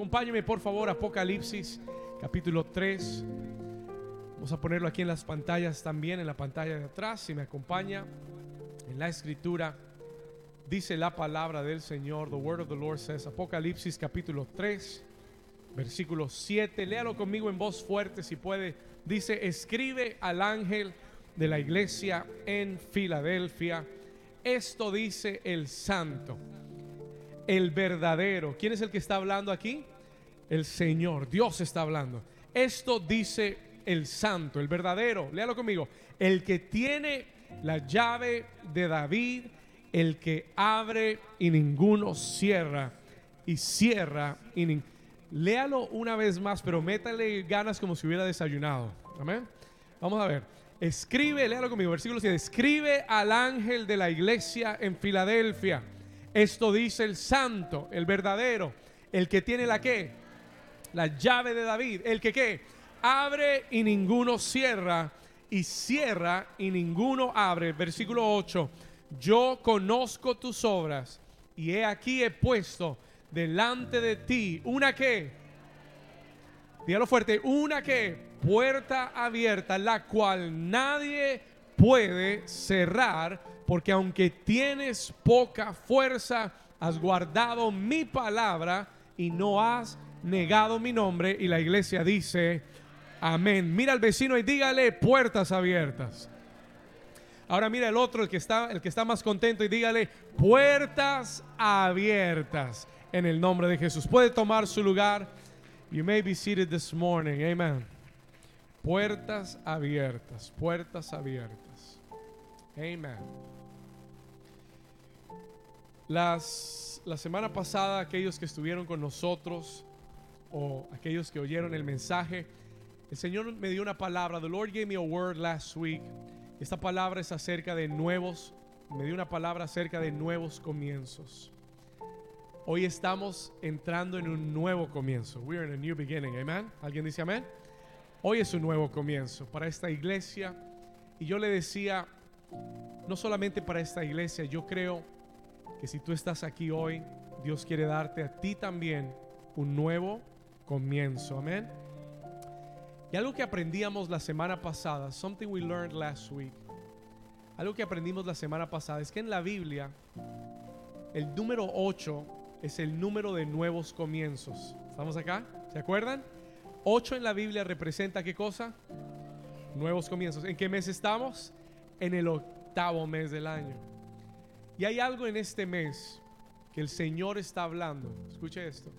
Acompáñeme por favor, Apocalipsis capítulo 3. Vamos a ponerlo aquí en las pantallas también, en la pantalla de atrás, si me acompaña. En la escritura dice la palabra del Señor, the word of the Lord says, Apocalipsis capítulo 3, versículo 7. Léalo conmigo en voz fuerte si puede. Dice, escribe al ángel de la iglesia en Filadelfia. Esto dice el santo, el verdadero. ¿Quién es el que está hablando aquí? El Señor, Dios está hablando. Esto dice el santo, el verdadero. Léalo conmigo. El que tiene la llave de David, el que abre y ninguno cierra, y cierra y ninguno. Léalo una vez más, pero métale ganas como si hubiera desayunado. Amén. Vamos a ver. Escribe, léalo conmigo, versículo 7. Escribe al ángel de la iglesia en Filadelfia. Esto dice el santo, el verdadero, el que tiene la qué? La llave de David. El que qué? Abre y ninguno cierra. Y cierra y ninguno abre. Versículo 8. Yo conozco tus obras y he aquí he puesto delante de ti una que, dígalo fuerte, una que puerta abierta, la cual nadie puede cerrar, porque aunque tienes poca fuerza, has guardado mi palabra y no has negado mi nombre. Y la iglesia dice, amén. Mira al vecino y dígale puertas abiertas. Ahora mira el otro, el que está, el que está más contento y dígale puertas abiertas en el nombre de Jesús. Puede tomar su lugar. You may be seated this morning. Amen. Puertas abiertas, puertas abiertas. Amen. Las, la semana pasada, aquellos que estuvieron con nosotros o aquellos que oyeron el mensaje, el Señor me dio una palabra. The Lord gave me a word last week. Esta palabra es acerca de nuevos, me dio una palabra acerca de nuevos comienzos. Hoy estamos entrando en un nuevo comienzo. We're in a new beginning. Amen. ¿Alguien dice amén? Hoy es un nuevo comienzo para esta iglesia. Y yo le decía, no solamente para esta iglesia, yo creo que si tú estás aquí hoy, Dios quiere darte a ti también un nuevo comienzo. Amén. Y algo que aprendíamos la semana pasada, something we learned last week, algo que aprendimos la semana pasada es que en la Biblia el número 8 es el número de nuevos comienzos. ¿Estamos acá? ¿Se acuerdan? 8 en la Biblia representa qué cosa? Nuevos comienzos. ¿En qué mes estamos? En el octavo mes del año. Y hay algo en este mes que el Señor está hablando. Escuche esto.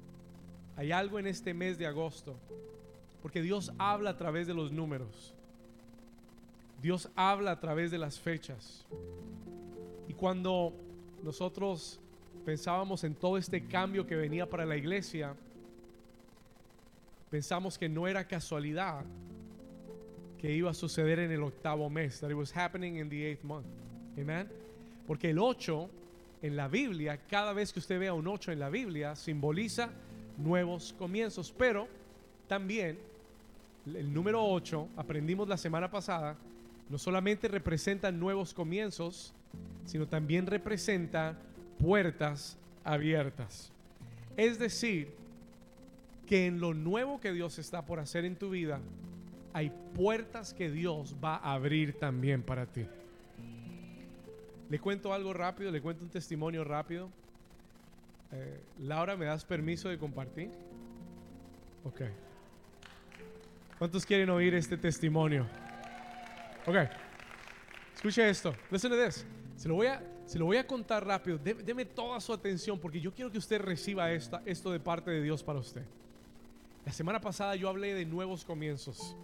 Hay algo en este mes de agosto. Porque Dios habla a través de los números. Dios habla a través de las fechas. Y cuando nosotros pensábamos en todo este cambio que venía para la iglesia, pensamos que no era casualidad que iba a suceder en el octavo mes, that it was happening in the eighth month. Amen. Porque el 8 en la Biblia, cada vez que usted vea un 8 en la Biblia, simboliza nuevos comienzos, pero también el número 8, aprendimos la semana pasada, no solamente representa nuevos comienzos, sino también representa puertas abiertas. Es decir, que en lo nuevo que Dios está por hacer en tu vida, hay puertas que Dios va a abrir también para ti. Le cuento algo rápido, le cuento un testimonio rápido. Eh, Laura, ¿me das permiso de compartir? Ok. ¿Cuántos quieren oír este testimonio? Ok. Escuche esto. Listen to this. Se lo voy a, se lo voy a contar rápido. Deme toda su atención porque yo quiero que usted reciba esta, esto de parte de Dios para usted. La semana pasada yo hablé de nuevos comienzos.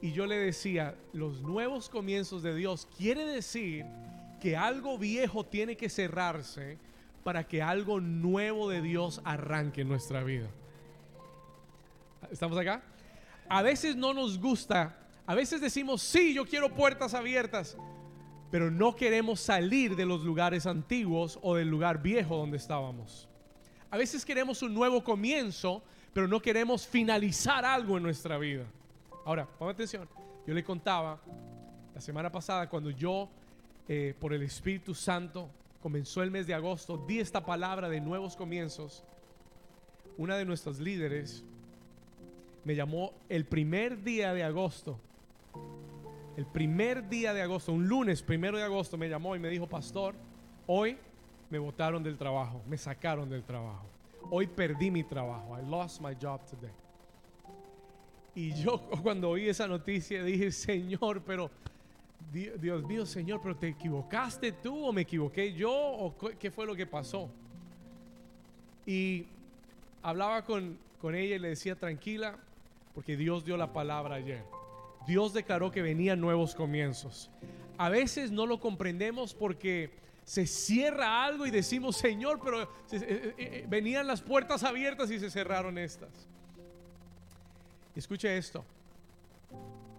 Y yo le decía, los nuevos comienzos de Dios quiere decir que algo viejo tiene que cerrarse para que algo nuevo de Dios arranque en nuestra vida. ¿Estamos acá? A veces no nos gusta, a veces decimos, sí, yo quiero puertas abiertas, pero no queremos salir de los lugares antiguos o del lugar viejo donde estábamos. A veces queremos un nuevo comienzo, pero no queremos finalizar algo en nuestra vida. Ahora, ponga atención, yo le contaba la semana pasada cuando yo, eh, por el Espíritu Santo, comenzó el mes de agosto, di esta palabra de nuevos comienzos. una de nuestras líderes me llamó el primer día de agosto. El primer día de agosto, un lunes primero de agosto, me llamó y me dijo, pastor, hoy me botaron del trabajo, me sacaron del trabajo. Hoy perdí mi trabajo. I lost my job today. Y yo cuando oí esa noticia dije, Señor, pero Dios mío, Señor, pero te equivocaste tú o me equivoqué yo o qué fue lo que pasó. Y hablaba con, con ella y le decía, tranquila, porque Dios dio la palabra ayer. Dios declaró que venían nuevos comienzos. A veces no lo comprendemos porque se cierra algo y decimos, Señor, pero eh, eh, eh, venían las puertas abiertas y se cerraron estas. Escuche esto.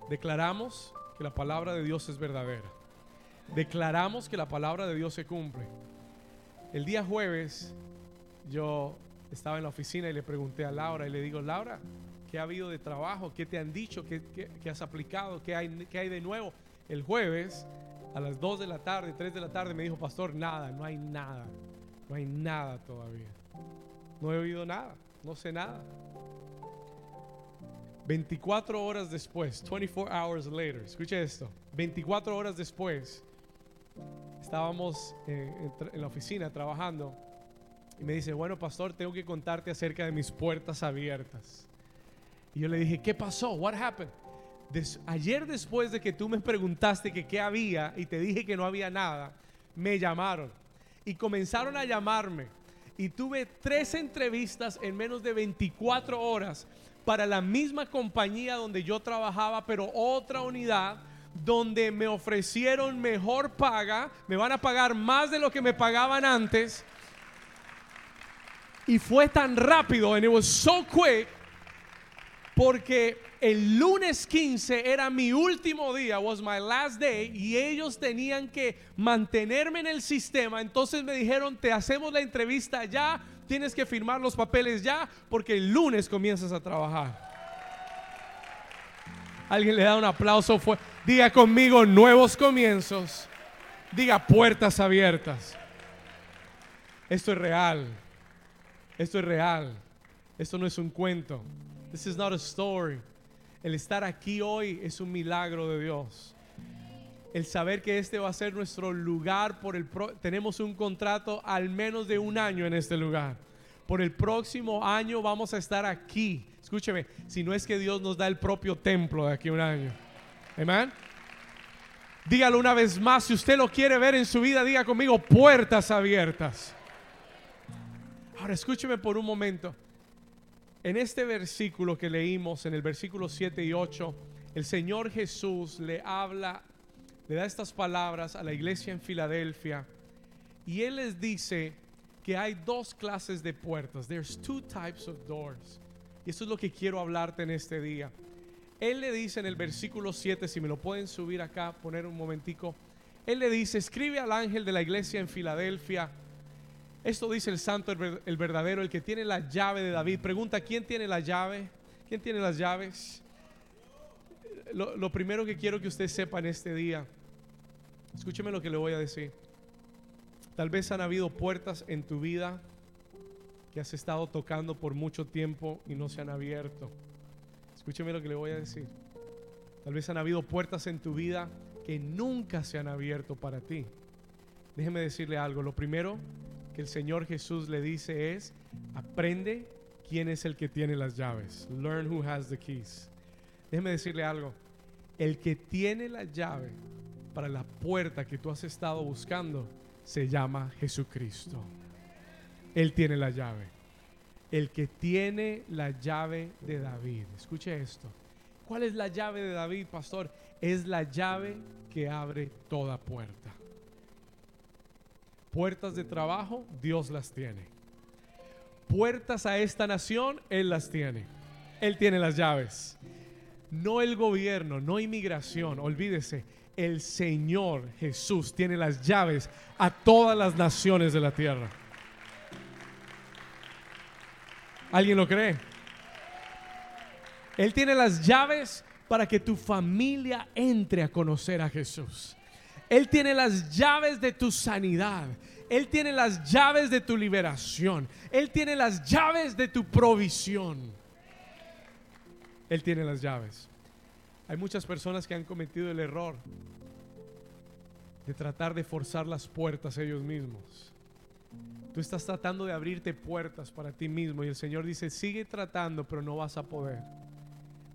Declaramos que la palabra de Dios es verdadera. Declaramos que la palabra de Dios se cumple. El día jueves yo estaba en la oficina y le pregunté a Laura y le digo, Laura, ¿qué ha habido de trabajo? ¿Qué te han dicho? ¿Qué, has aplicado? ¿Qué hay, ¿Qué hay de nuevo? El jueves a las 2 de la tarde, 3 de la tarde me dijo, pastor, nada, no hay nada. No hay nada todavía. No he oído nada, no sé nada. 24 horas después, 24 hours later, escuche esto, 24 horas después, estábamos en, la oficina trabajando y me dice, bueno, pastor, tengo que contarte acerca de mis puertas abiertas. Y yo le dije, ¿qué pasó? What happened? ayer después de que tú me preguntaste que qué había y te dije que no había nada, me llamaron y comenzaron a llamarme y tuve tres entrevistas en menos de 24 horas para la misma compañía donde yo trabajaba, pero otra unidad donde me ofrecieron mejor paga, me van a pagar más de lo que me pagaban antes. Y fue tan rápido, and it was so quick, porque el lunes 15 era mi último día, was my last day, y ellos tenían que mantenerme en el sistema. Entonces me dijeron, te hacemos la entrevista ya, tienes que firmar los papeles ya, porque el lunes comienzas a trabajar. Alguien le da un aplauso. Diga conmigo nuevos comienzos. Diga puertas abiertas. Esto es real. Esto es real. Esto no es un cuento. This is not a story. El estar aquí hoy es un milagro de Dios. El saber que este va a ser nuestro lugar por el tenemos un contrato al menos de un año en este lugar. Por el próximo año vamos a estar aquí. Escúcheme, si no es que Dios nos da el propio templo de aquí a un año. Amén. Dígalo una vez más, si usted lo quiere ver en su vida, diga conmigo puertas abiertas. Ahora escúcheme por un momento. En este versículo que leímos, en el versículo 7 y 8, el Señor Jesús le habla, le da estas palabras a la iglesia en Filadelfia y Él les dice que hay dos clases de puertas. There's two types of doors. Y eso es lo que quiero hablarte en este día. Él le dice en el versículo 7, si me lo pueden subir acá, poner un momentico. Él le dice, escribe al ángel de la iglesia en Filadelfia esto dice el santo, el verdadero, el que tiene la llave de David. Pregunta, ¿quién tiene la llave? ¿Quién tiene las llaves? Lo, primero que quiero que usted sepa en este día, escúcheme lo que le voy a decir. Tal vez han habido puertas en tu vida que has estado tocando por mucho tiempo y no se han abierto. Escúcheme lo que le voy a decir. Tal vez han habido puertas en tu vida que nunca se han abierto para ti. Déjeme decirle algo. Lo primero que el Señor Jesús le dice es, aprende quién es el que tiene las llaves. Learn who has the keys. Déjeme decirle algo. El que tiene la llave para la puerta que tú has estado buscando se llama Jesucristo. Él tiene la llave. El que tiene la llave de David. Escuche esto. ¿Cuál es la llave de David, pastor? Es la llave que abre toda puerta. Puertas de trabajo, Dios las tiene. Puertas a esta nación, Él las tiene. Él tiene las llaves. No el gobierno, no inmigración, olvídese. El Señor Jesús tiene las llaves a todas las naciones de la tierra. ¿Alguien lo cree? Él tiene las llaves para que tu familia entre a conocer a Jesús. Él tiene las llaves de tu sanidad. Él tiene las llaves de tu liberación. Él tiene las llaves de tu provisión. Él tiene las llaves. Hay muchas personas que han cometido el error de tratar de forzar las puertas ellos mismos. Tú estás tratando de abrirte puertas para ti mismo y el Señor dice, sigue tratando, pero no vas a poder,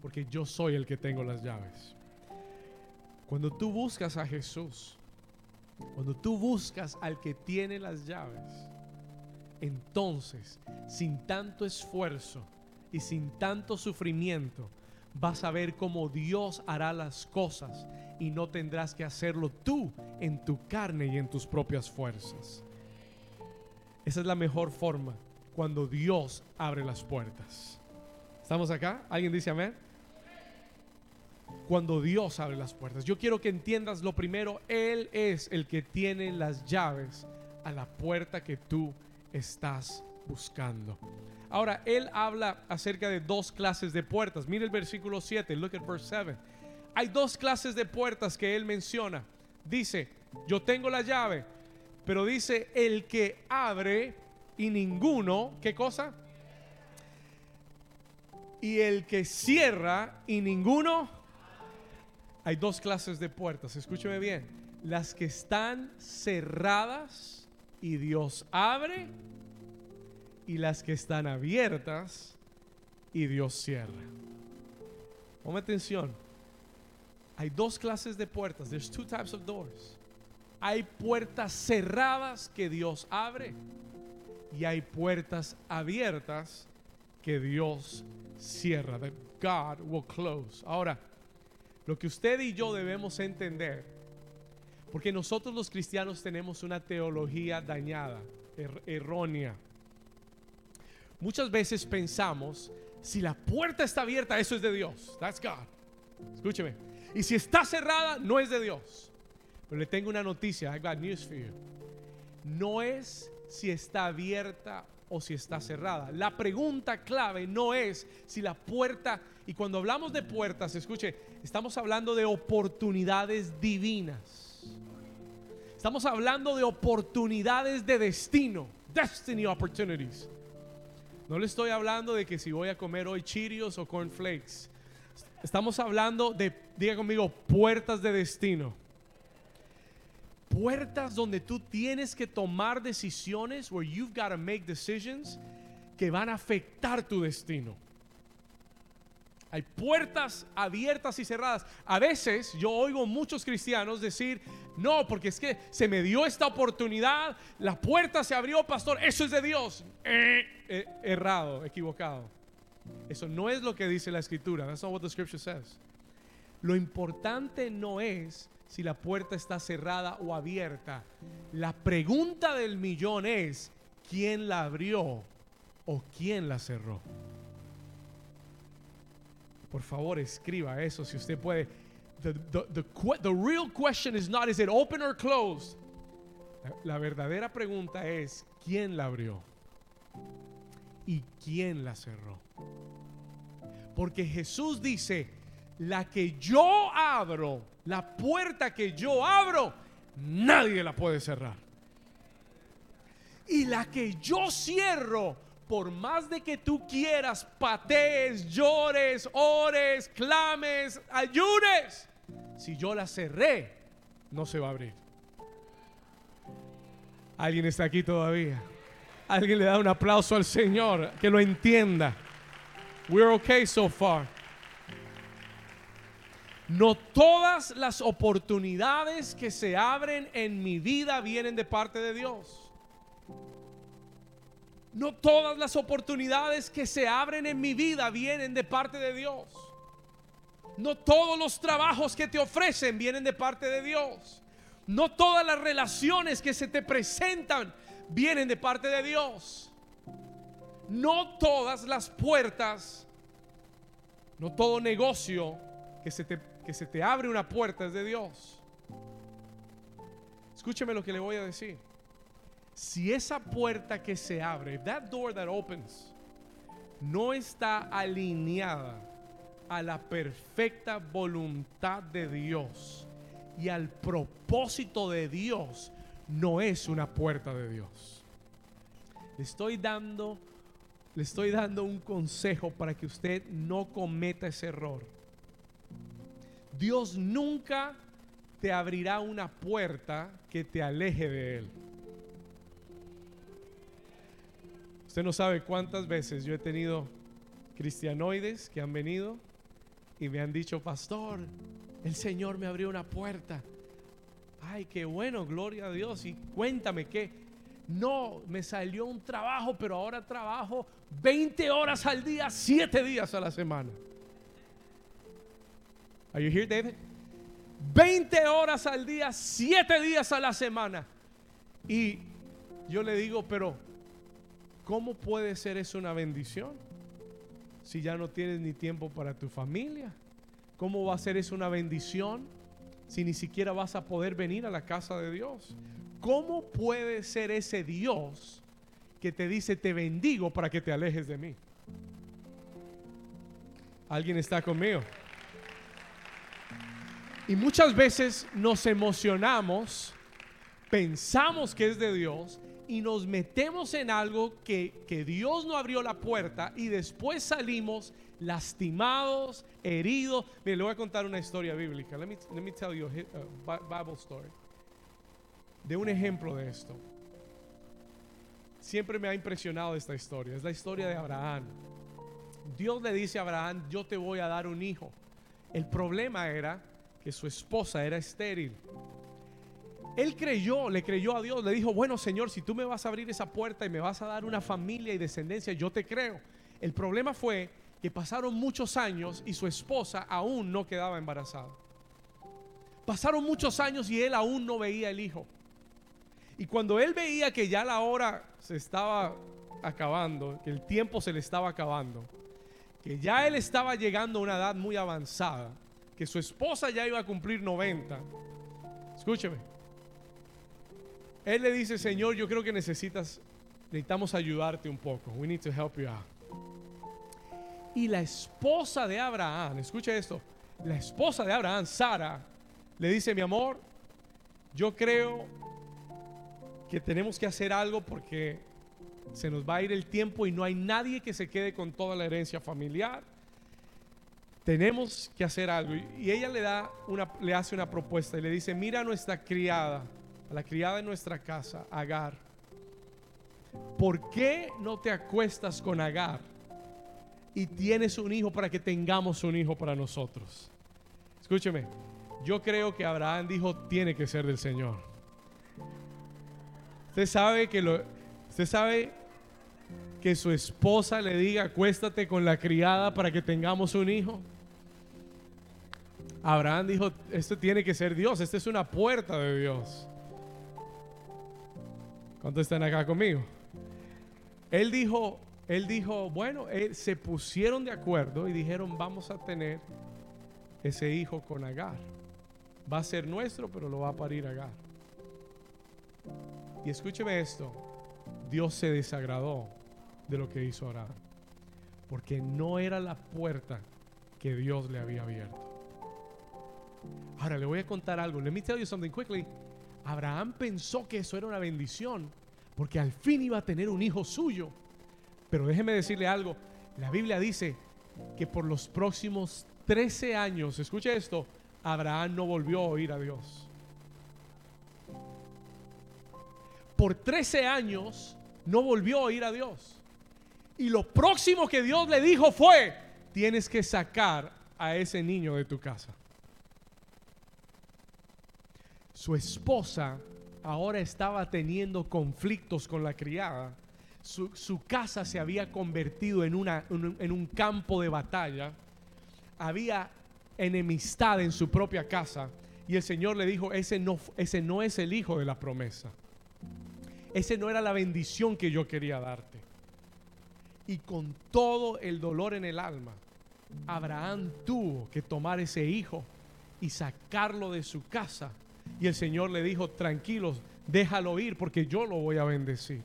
porque yo soy el que tengo las llaves. Cuando tú buscas a Jesús, cuando tú buscas al que tiene las llaves, entonces, sin tanto esfuerzo y sin tanto sufrimiento, vas a ver cómo Dios hará las cosas y no tendrás que hacerlo tú en tu carne y en tus propias fuerzas. Esa es la mejor forma cuando Dios abre las puertas. ¿Estamos acá? ¿Alguien dice amén? Cuando Dios abre las puertas. Yo quiero que entiendas lo primero, Él es el que tiene las llaves a la puerta que tú estás buscando. Ahora, él habla acerca de dos clases de puertas. Mire el versículo 7, look at verse 7. Hay dos clases de puertas que él menciona. Dice, yo tengo la llave, pero dice, el que abre y ninguno, ¿qué cosa? Y el que cierra y ninguno. Hay dos clases de puertas, escúcheme bien. Las que están cerradas y Dios abre y las que están abiertas y Dios cierra. Ponme atención. Hay dos clases de puertas. There's two types of doors. Hay puertas cerradas que Dios abre y hay puertas abiertas que Dios cierra. That God will close. Ahora, lo que usted y yo debemos entender, porque nosotros los cristianos tenemos una teología dañada, er, errónea. Muchas veces pensamos, si la puerta está abierta, eso es de Dios. That's God. Escúcheme. Y si está cerrada, no es de Dios. Pero le tengo una noticia. I got news for you. No es si está abierta o si está cerrada. La pregunta clave no es si la puerta, y cuando hablamos de puertas, escuche, estamos hablando de oportunidades divinas. Estamos hablando de oportunidades de destino, destiny opportunities. No le estoy hablando de que si voy a comer hoy chirios o cornflakes. Estamos hablando de, diga conmigo, puertas de destino. Puertas donde tú tienes que tomar decisiones, where you've got to make decisions que van a afectar tu destino. Hay puertas abiertas y cerradas. A veces yo oigo muchos cristianos decir, no, porque es que se me dio esta oportunidad, la puerta se abrió, pastor, eso es de Dios. Eh, eh, errado, equivocado. Eso no es lo que dice la escritura. That's not what the scripture says. Lo importante no es si la puerta está cerrada o abierta. La pregunta del millón es, ¿quién la abrió o quién la cerró? Por favor, escriba eso si usted puede. The, the, the, real question is not is it open or closed. La, la verdadera pregunta es quién la abrió y quién la cerró. Porque Jesús dice, la que yo abro, la puerta que yo abro, nadie la puede cerrar. Y la que yo cierro, por más de que tú quieras, patees, llores, ores, clames, ayunes, si yo la cerré, no se va a abrir. ¿Alguien está aquí todavía? ¿Alguien le da un aplauso al Señor que lo entienda? We're okay so far. No todas las oportunidades que se abren en mi vida vienen de parte de Dios. No todas las oportunidades que se abren en mi vida vienen de parte de Dios. No todos los trabajos que te ofrecen vienen de parte de Dios. No todas las relaciones que se te presentan vienen de parte de Dios. No todas las puertas, no todo negocio que se te, que se te abre una puerta es de Dios. Escúcheme lo que le voy a decir si esa puerta que se abre, if that door that opens, no está alineada a la perfecta voluntad de Dios, y al propósito de Dios no es una puerta de Dios. Le estoy dando le estoy dando un consejo para que usted no cometa ese error. Dios nunca te abrirá una puerta que te aleje de Él. Usted no sabe cuántas veces yo he tenido cristianoides que han venido y me han dicho, pastor, el Señor me abrió una puerta. Ay, qué bueno, gloria a Dios. Y cuéntame qué. No, me salió un trabajo, pero ahora trabajo 20 horas al día, 7 días a la semana. Are you here, David? 20 horas al día, 7 días a la semana. Y yo le digo, pero ¿cómo puede ser eso una bendición? Si ya no tienes ni tiempo para tu familia. ¿Cómo va a ser eso una bendición si ni siquiera vas a poder venir a la casa de Dios? ¿Cómo puede ser ese Dios que te dice te bendigo para que te alejes de mí? ¿Alguien está conmigo? Y muchas veces nos emocionamos, pensamos que es de Dios y nos metemos en algo que, Dios no abrió la puerta y después salimos lastimados, heridos. Mire, le voy a contar una historia bíblica. Let me, tell you a Bible story. De un ejemplo de esto. Siempre me ha impresionado esta historia. Es la historia de Abraham. Dios le dice a Abraham, yo te voy a dar un hijo. El problema era que su esposa era estéril. Él creyó, le creyó a Dios, le dijo, bueno Señor, si tú me vas a abrir esa puerta y me vas a dar una familia y descendencia, yo te creo. El problema fue que pasaron muchos años y su esposa aún no quedaba embarazada. Pasaron muchos años y él aún no veía el hijo. Y cuando él veía que ya la hora se estaba acabando, que el tiempo se le estaba acabando, que ya él estaba llegando a una edad muy avanzada, que su esposa ya iba a cumplir 90. Escúcheme. Él le dice, Señor, yo creo que necesitas, necesitamos ayudarte un poco. We need to help you out. Y la esposa de Abraham, escuche esto, la esposa de Abraham, Sara, le dice, mi amor, yo creo que tenemos que hacer algo porque se nos va a ir el tiempo y no hay nadie que se quede con toda la herencia familiar tenemos que hacer algo. Y ella le da una, le hace una propuesta y le dice, mira a nuestra criada, la criada de nuestra casa, Agar. ¿Por qué no te acuestas con Agar y tienes un hijo para que tengamos un hijo para nosotros? Escúcheme, yo creo que Abraham dijo, tiene que ser del Señor. Usted sabe que lo, usted sabe que su esposa le diga, acuéstate con la criada para que tengamos un hijo. Abraham dijo, esto tiene que ser Dios, esta es una puerta de Dios. ¿Cuántos están acá conmigo? Él dijo, él dijo, bueno, se pusieron de acuerdo y dijeron, vamos a tener ese hijo con Agar. Va a ser nuestro, pero lo va a parir Agar. Y escúcheme esto, Dios se desagradó de lo que hizo Abraham, porque no era la puerta que Dios le había abierto. Ahora le voy a contar algo. Let me tell you something quickly. Abraham pensó que eso era una bendición porque al fin iba a tener un hijo suyo. Pero déjeme decirle algo. La Biblia dice que por los próximos 13 años, escuche esto, Abraham no volvió a oír a Dios. Por 13 años no volvió a oír a Dios. Y lo próximo que Dios le dijo fue, tienes que sacar a ese niño de tu casa su esposa ahora estaba teniendo conflictos con la criada. Su, casa se había convertido en, una, en un campo de batalla. Había enemistad en su propia casa. Y el Señor le dijo, ese no, ese no es el hijo de la promesa. Ese no era la bendición que yo quería darte. Y con todo el dolor en el alma, Abraham tuvo que tomar ese hijo y sacarlo de su casa y el Señor le dijo, tranquilos, déjalo ir porque yo lo voy a bendecir.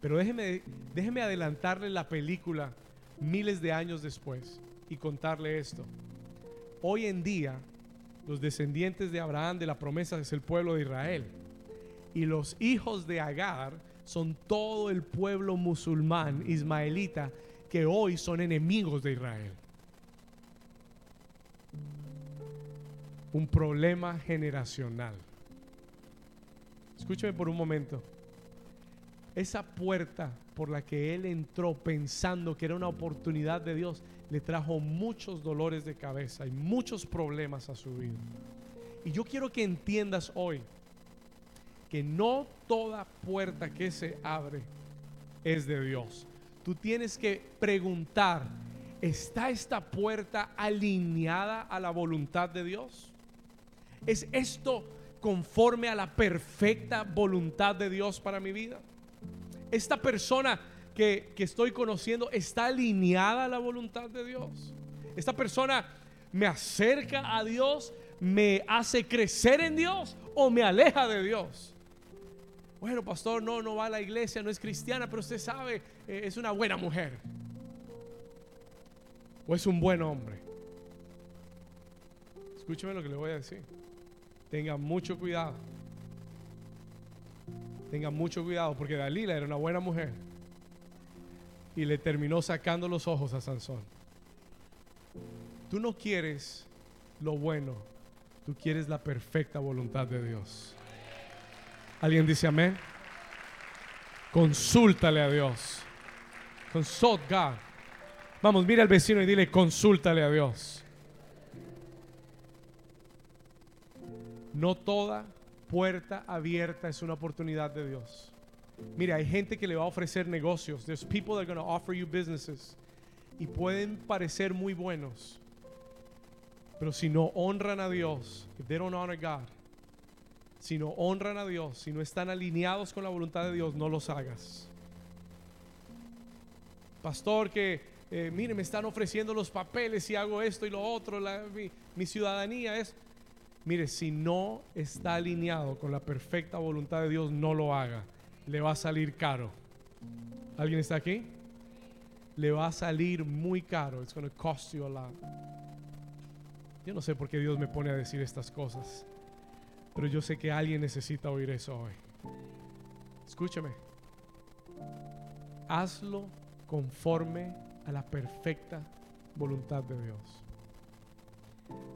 Pero déjeme, déjeme adelantarle la película miles de años después y contarle esto. Hoy en día los descendientes de Abraham de la promesa es el pueblo de Israel. Y los hijos de Agar son todo el pueblo musulmán ismaelita que hoy son enemigos de Israel. Un problema generacional. Escúcheme por un momento. Esa puerta por la que él entró pensando que era una oportunidad de Dios le trajo muchos dolores de cabeza y muchos problemas a su vida. Y yo quiero que entiendas hoy que no toda puerta que se abre es de Dios. Tú tienes que preguntar, ¿está esta puerta alineada a la voluntad de Dios? ¿Es esto conforme a la perfecta voluntad de Dios para mi vida? ¿Esta persona que, que estoy conociendo está alineada a la voluntad de Dios? ¿Esta persona me acerca a Dios, me hace crecer en Dios o me aleja de Dios? Bueno, pastor, no, no va a la iglesia, no es cristiana, pero usted sabe, eh, es una buena mujer. O es un buen hombre. Escúcheme lo que le voy a decir. Tenga mucho cuidado. Tenga mucho cuidado porque Dalila era una buena mujer y le terminó sacando los ojos a Sansón. Tú no quieres lo bueno, tú quieres la perfecta voluntad de Dios. ¿Alguien dice amén? Consúltale a Dios. Consult God. Vamos, mira al vecino y dile, consúltale a Dios. No toda puerta abierta es una oportunidad de Dios. Mira, hay gente que le va a ofrecer negocios. There's people that are going to offer you businesses. Y pueden parecer muy buenos. Pero si no honran a Dios, if they don't honor God, si no honran a Dios, si no están alineados con la voluntad de Dios, no los hagas. Pastor, que eh, mire, me están ofreciendo los papeles y hago esto y lo otro, mi ciudadanía es. Mire, si no está alineado con la perfecta voluntad de Dios, no lo haga. Le va a salir caro. ¿Alguien está aquí? Le va a salir muy caro. It's going to cost you a lot. Yo no sé por qué Dios me pone a decir estas cosas. Pero yo sé que alguien necesita oír eso hoy. Escúchame. Hazlo conforme a la perfecta voluntad de Dios.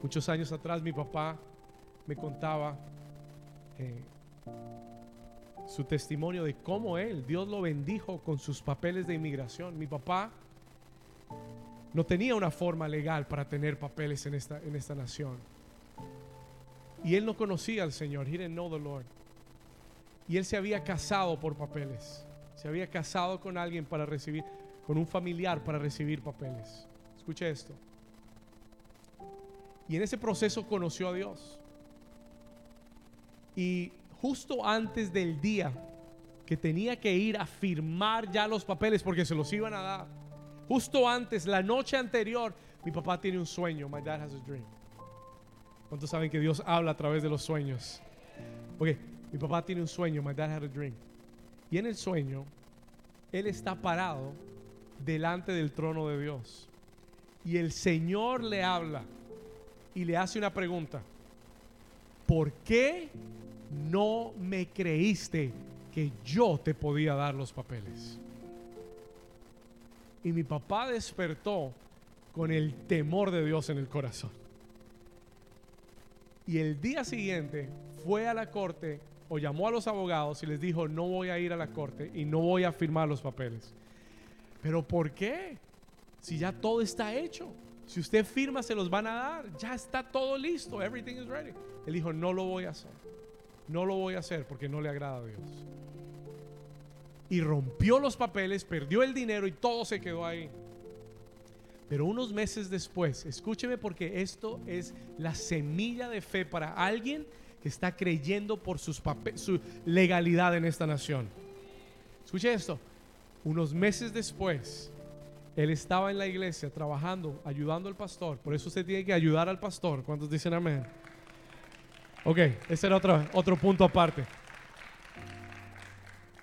Muchos años atrás mi papá me contaba eh, su testimonio de cómo él, Dios lo bendijo con sus papeles de inmigración. Mi papá no tenía una forma legal para tener papeles en esta, en esta nación. Y él no conocía al Señor. He didn't know the Lord. Y él se había casado por papeles. Se había casado con alguien para recibir, con un familiar para recibir papeles. Escuche esto. Y en ese proceso conoció a Dios. Y justo antes del día que tenía que ir a firmar ya los papeles porque se los iban a dar. Justo antes, la noche anterior, mi papá tiene un sueño. My dad has a dream. ¿Cuántos saben que Dios habla a través de los sueños? Ok, mi papá tiene un sueño, my dad had a dream. Y en el sueño, él está parado delante del trono de Dios. Y el Señor le habla y le hace una pregunta. ¿Por qué no me creíste que yo te podía dar los papeles? Y mi papá despertó con el temor de Dios en el corazón. Y el día siguiente fue a la corte o llamó a los abogados y les dijo, no voy a ir a la corte y no voy a firmar los papeles. Pero ¿por qué? Si ya todo está hecho. Si usted firma, se los van a dar. Ya está todo listo. Everything is ready. Él dijo, no lo voy a hacer. No lo voy a hacer porque no le agrada a Dios. Y rompió los papeles, perdió el dinero y todo se quedó ahí. Pero unos meses después, escúcheme porque esto es la semilla de fe para alguien que está creyendo por sus su legalidad en esta nación. Escuche esto. Unos meses después, él estaba en la iglesia trabajando, ayudando al pastor. Por eso usted tiene que ayudar al pastor. ¿Cuántos dicen amén? Ok, ese era otro, otro punto aparte.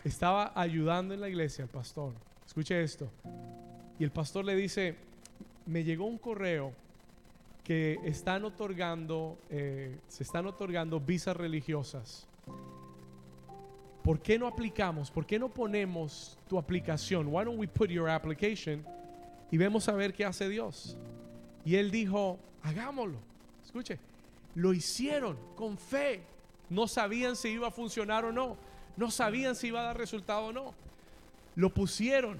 Estaba ayudando en la iglesia al pastor. Escuche esto. Y el pastor le dice, me llegó un correo que están otorgando, eh, se están otorgando visas religiosas. ¿Por qué no aplicamos? ¿Por qué no ponemos tu aplicación? Why don't we put your application y vemos a ver qué hace Dios? Y él dijo, hagámoslo. Escuche, lo hicieron con fe. No sabían si iba a funcionar o no. No sabían si iba a dar resultado o no. Lo pusieron.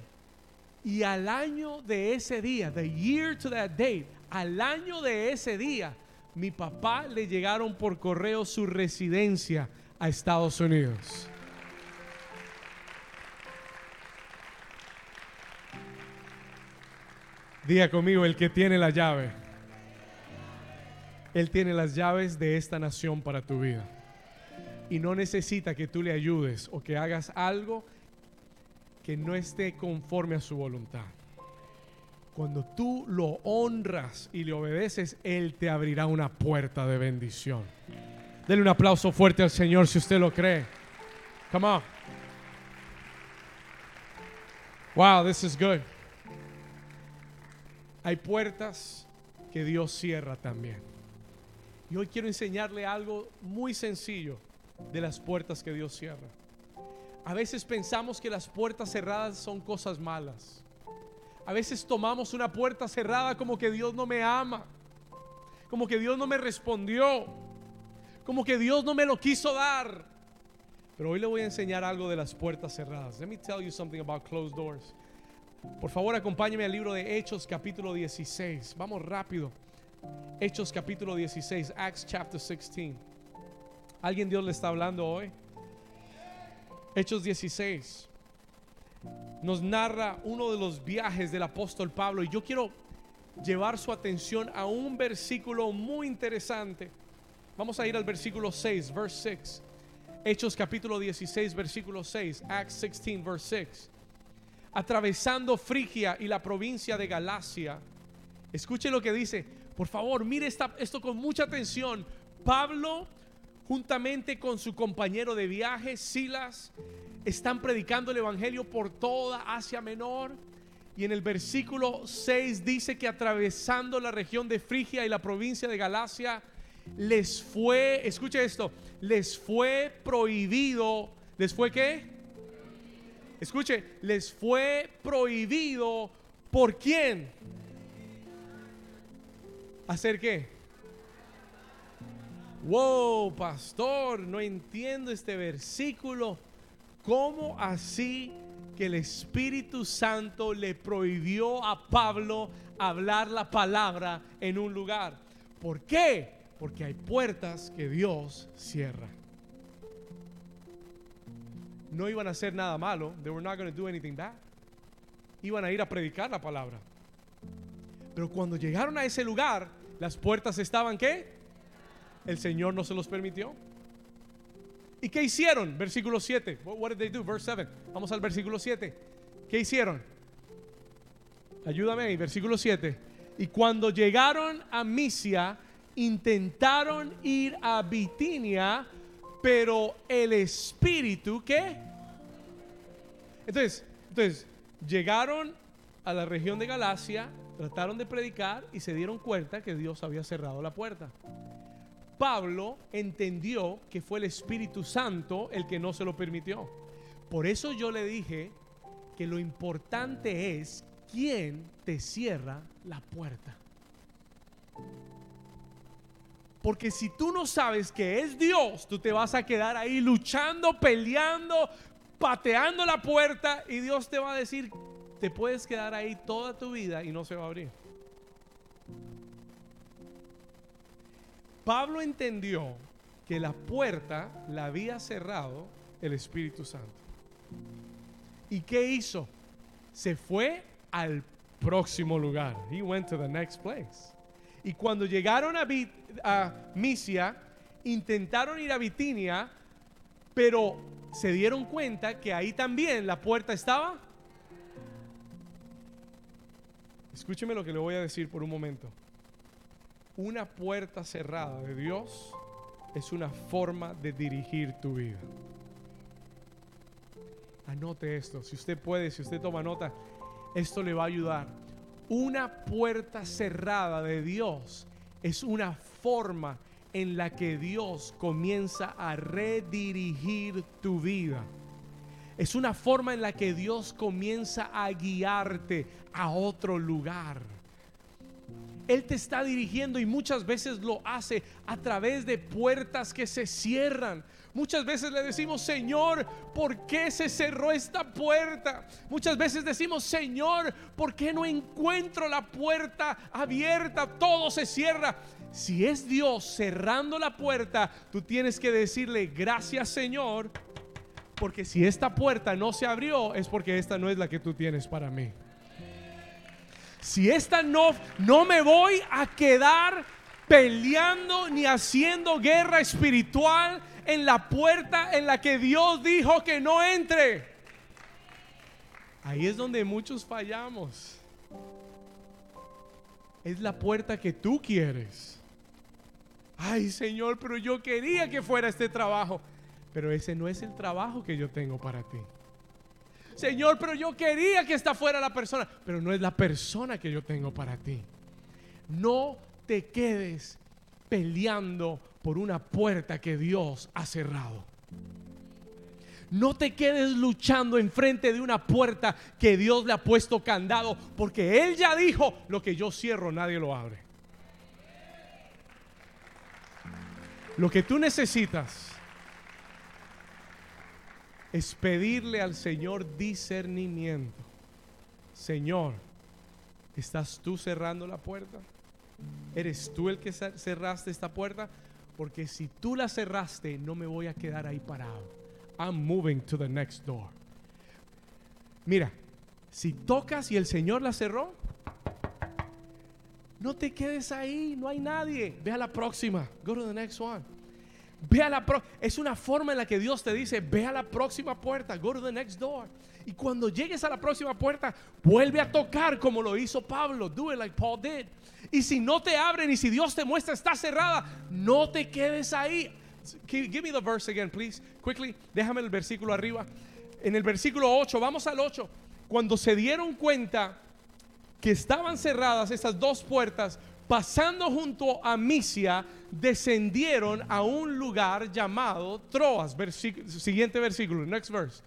Y al año de ese día, the year to that date, al año de ese día, mi papá le llegaron por correo su residencia a Estados Unidos. Diga conmigo, el que tiene la llave. Él tiene las llaves de esta nación para tu vida. Y no necesita que tú le ayudes o que hagas algo que no esté conforme a su voluntad. Cuando tú lo honras y le obedeces, Él te abrirá una puerta de bendición. Denle un aplauso fuerte al Señor si usted lo cree. Come on. Wow, this is good. Hay puertas que Dios cierra también. Y hoy quiero enseñarle algo muy sencillo de las puertas que Dios cierra. A veces pensamos que las puertas cerradas son cosas malas. A veces tomamos una puerta cerrada como que Dios no me ama, como que Dios no me respondió, como que Dios no me lo quiso dar. Pero hoy le voy a enseñar algo de las puertas cerradas. Let me tell you something about closed doors. Por favor, acompáñeme al libro de Hechos capítulo 16. Vamos rápido. Hechos capítulo 16, Acts chapter 16. ¿Alguien Dios le está hablando hoy? Hechos 16 nos narra uno de los viajes del apóstol Pablo y yo quiero llevar su atención a un versículo muy interesante. Vamos a ir al versículo 6, verse 6. Hechos capítulo 16, versículo 6, Acts 16, verse 6 atravesando Frigia y la provincia de Galacia. Escuche lo que dice. Por favor, mire esto con mucha atención. Pablo, juntamente con su compañero de viaje, Silas, están predicando el Evangelio por toda Asia Menor. Y en el versículo 6 dice que atravesando la región de Frigia y la provincia de Galacia, les fue, escuche esto, les fue prohibido, ¿les fue qué? escuche, les fue prohibido por quién? ¿Hacer qué? Wow, pastor, no entiendo este versículo. ¿Cómo así que el Espíritu Santo le prohibió a Pablo hablar la palabra en un lugar? ¿Por qué? Porque hay puertas que Dios cierra no iban a hacer nada malo. They were not going to do anything bad. Iban a ir a predicar la palabra. Pero cuando llegaron a ese lugar, las puertas estaban ¿qué? El Señor no se los permitió. ¿Y qué hicieron? Versículo 7. What did they do? Verse 7. Vamos al versículo 7. ¿Qué hicieron? Ayúdame ahí, versículo 7. Y cuando llegaron a Misia, intentaron ir a Bitinia, pero el Espíritu, ¿qué? Entonces, entonces, llegaron a la región de Galacia, trataron de predicar y se dieron cuenta que Dios había cerrado la puerta. Pablo entendió que fue el Espíritu Santo el que no se lo permitió. Por eso yo le dije que lo importante es quién te cierra la puerta. Porque si tú no sabes que es Dios, tú te vas a quedar ahí luchando, peleando, pateando la puerta y Dios te va a decir, te puedes quedar ahí toda tu vida y no se va a abrir. Pablo entendió que la puerta la había cerrado el Espíritu Santo. ¿Y qué hizo? Se fue al próximo lugar. He went to the next place. Y cuando llegaron a, a Misia, intentaron ir a Bitinia, pero se dieron cuenta que ahí también la puerta estaba. Escúcheme lo que le voy a decir por un momento. Una puerta cerrada de Dios es una forma de dirigir tu vida. Anote esto, si usted puede, si usted toma nota, esto le va a ayudar. Una puerta cerrada de Dios es una forma en la que Dios comienza a redirigir tu vida. Es una forma en la que Dios comienza a guiarte a otro lugar. Él te está dirigiendo y muchas veces lo hace a través de puertas que se cierran. Muchas veces le decimos, Señor, ¿por qué se cerró esta puerta? Muchas veces decimos, Señor, ¿por qué no encuentro la puerta abierta? Todo se cierra. Si es Dios cerrando la puerta, tú tienes que decirle, gracias Señor, porque si esta puerta no se abrió, es porque esta no es la que tú tienes para mí si esta no, no me voy a quedar peleando ni haciendo guerra espiritual en la puerta en la que Dios dijo que no entre. Ahí es donde muchos fallamos. Es la puerta que tú quieres. Ay Señor, pero yo quería que fuera este trabajo. Pero ese no es el trabajo que yo tengo para ti. Señor, pero yo quería que esta fuera la persona, pero no es la persona que yo tengo para ti. No te quedes peleando por una puerta que Dios ha cerrado. No te quedes luchando enfrente de una puerta que Dios le ha puesto candado, porque Él ya dijo, lo que yo cierro nadie lo abre. Lo que tú necesitas es pedirle al Señor discernimiento. Señor, ¿estás tú cerrando la puerta? ¿Eres tú el que cerraste esta puerta? Porque si tú la cerraste, no me voy a quedar ahí parado. I'm moving to the next door. Mira, si tocas y el Señor la cerró, no te quedes ahí, no hay nadie. Ve a la próxima. Go to the next one. Ve a la es una forma en la que Dios te dice, ve a la próxima puerta, go to the next door. Y cuando llegues a la próxima puerta, vuelve a tocar como lo hizo Pablo. Do it like Paul did. Y si no te abren y si Dios te muestra está cerrada, no te quedes ahí. Give me the verse again, please. Quickly, déjame el versículo arriba. En el versículo 8, vamos al 8. Cuando se dieron cuenta que estaban cerradas esas dos puertas, pasando junto a Misia, descendieron a un lugar llamado Troas. siguiente versículo, next verse.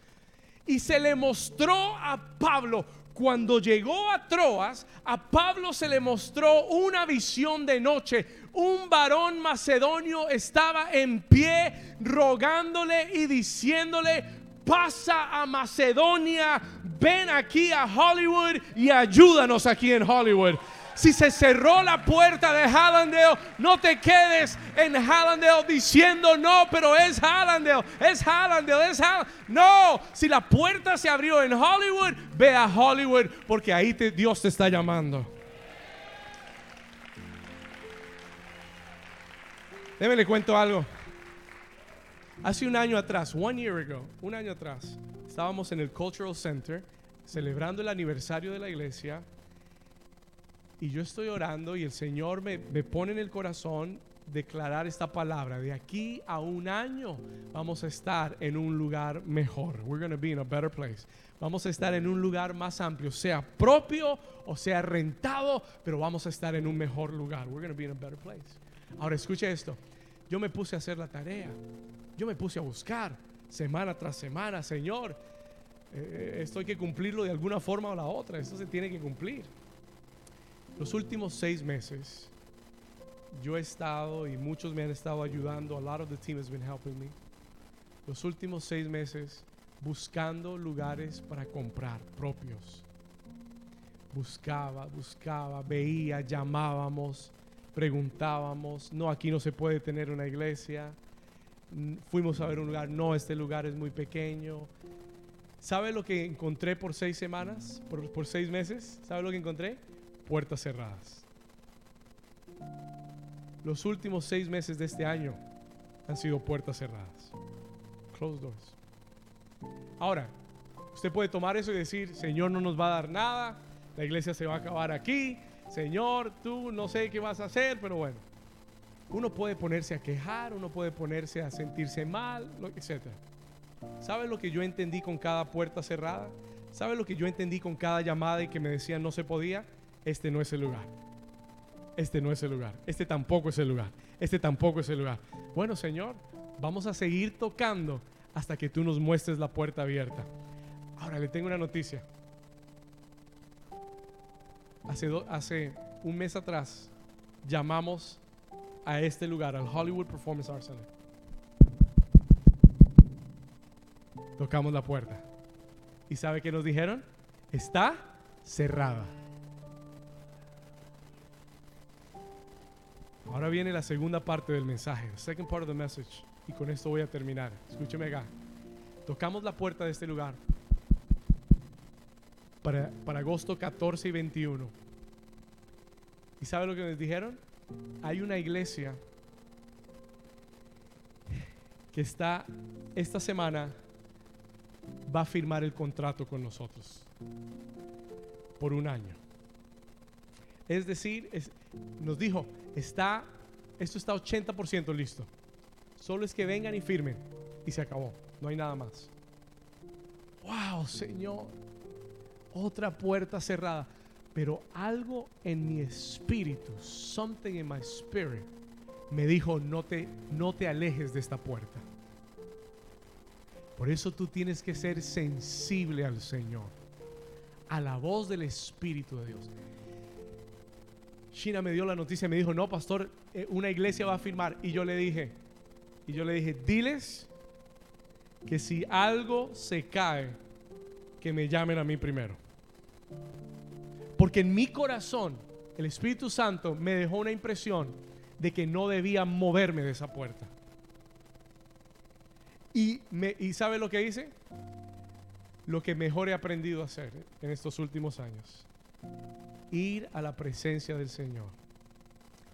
Y se le mostró a Pablo, cuando llegó a Troas, a Pablo se le mostró una visión de noche. Un varón macedonio estaba en pie rogándole y diciéndole, pasa a Macedonia, ven aquí a Hollywood y ayúdanos aquí en Hollywood. Si se cerró la puerta de Hallandale, no te quedes en Hallandale diciendo no, pero es Hallandale, es Hallandale, es Hallandale. No, si la puerta se abrió en Hollywood, ve a Hollywood porque ahí Dios te está llamando. Déjame le cuento algo. Hace un año atrás, one year ago, un año atrás, estábamos en el Cultural Center celebrando el aniversario de la iglesia y yo estoy orando y el Señor me, pone en el corazón declarar esta palabra. De aquí a un año vamos a estar en un lugar mejor. We're going to be in a better place. Vamos a estar en un lugar más amplio, sea propio o sea rentado, pero vamos a estar en un mejor lugar. We're going to be in a better place. Ahora escuche esto. Yo me puse a hacer la tarea. Yo me puse a buscar semana tras semana, Señor. Eh, eh, esto hay que cumplirlo de alguna forma o la otra. Esto se tiene que cumplir. Los últimos seis meses, yo he estado y muchos me han estado ayudando. A lot of the team has been helping me. Los últimos seis meses buscando lugares para comprar propios. Buscaba, buscaba, veía, llamábamos, preguntábamos. No, aquí no se puede tener una iglesia. Fuimos a ver un lugar. No, este lugar es muy pequeño. ¿Sabe lo que encontré por seis semanas? Por, por seis meses. ¿Sabe lo que encontré? Puertas cerradas. Los últimos seis meses de este año han sido puertas cerradas. Closed doors. Ahora, usted puede tomar eso y decir, Señor no nos va a dar nada, la iglesia se va a acabar aquí, Señor, tú no sé qué vas a hacer, pero bueno. Uno puede ponerse a quejar, uno puede ponerse a sentirse mal, etc. ¿Sabe lo que yo entendí con cada puerta cerrada? ¿Sabe lo que yo entendí con cada llamada y que me decían no se podía? Este no es el lugar. este no es el lugar, este tampoco es el lugar, este tampoco es el lugar. Bueno, Señor, vamos a seguir tocando hasta que tú nos muestres la puerta abierta. Ahora le tengo una noticia. Hace, hace un mes atrás llamamos a este lugar, al Hollywood Performance Arts Center. Tocamos la puerta. ¿Y sabe qué nos dijeron? Está cerrada. Ahora viene la segunda parte del mensaje, the second part of the message. Y con esto voy a terminar. Escúcheme acá. Tocamos la puerta de este lugar para, para agosto 14 y 21. ¿Y sabe lo que nos dijeron? Hay una iglesia que está esta semana va a firmar el contrato con nosotros por un año. Es decir, nos dijo, está, esto está 80% listo. Solo es que vengan y firmen y se acabó. No hay nada más. Wow, Señor. Otra puerta cerrada. Pero algo en mi espíritu, something in my spirit, me dijo, no te, no te alejes de esta puerta. Por eso tú tienes que ser sensible al Señor, a la voz del Espíritu de Dios. China me dio la noticia y me dijo, no, pastor, eh, una iglesia va a firmar. Y yo le dije, y yo le dije, diles que si algo se cae, que me llamen a mí primero. Porque en mi corazón, el Espíritu Santo me dejó una impresión de que no debía moverme de esa puerta. Y, me, y ¿sabe lo que hice? Lo que mejor he aprendido a hacer en estos últimos años. Ir a la presencia del Señor.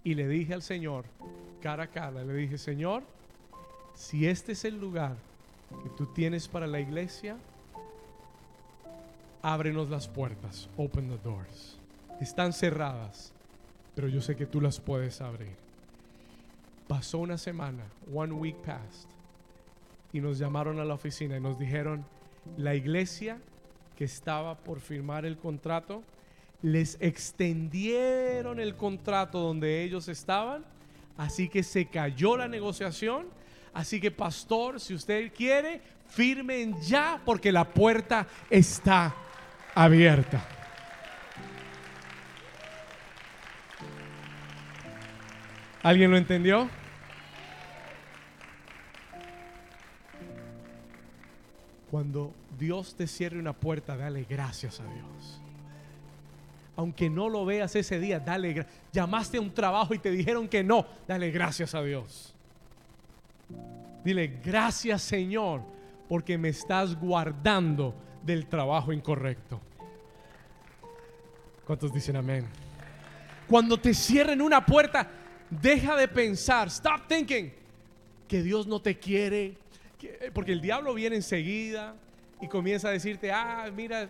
Y le dije al Señor, cara a cara, le dije, Señor, si este es el lugar que tú tienes para la iglesia, ábrenos las puertas, open the doors. Están cerradas, pero yo sé que tú las puedes abrir. Pasó una semana, one week passed y nos llamaron a la oficina y nos dijeron, la iglesia que estaba por firmar el contrato, les extendieron el contrato donde ellos estaban, así que se cayó la negociación, así que pastor, si usted quiere, firmen ya porque la puerta está abierta. ¿Alguien lo entendió? Cuando Dios te cierre una puerta, dale gracias a Dios. Aunque no lo veas ese día, dale. Llamaste a un trabajo y te dijeron que no, dale gracias a Dios. Dile, gracias Señor, porque me estás guardando del trabajo incorrecto. ¿Cuántos dicen amén? Cuando te cierren una puerta, deja de pensar, stop thinking, que Dios no te quiere, porque el diablo viene enseguida y comienza a decirte, ah, mira,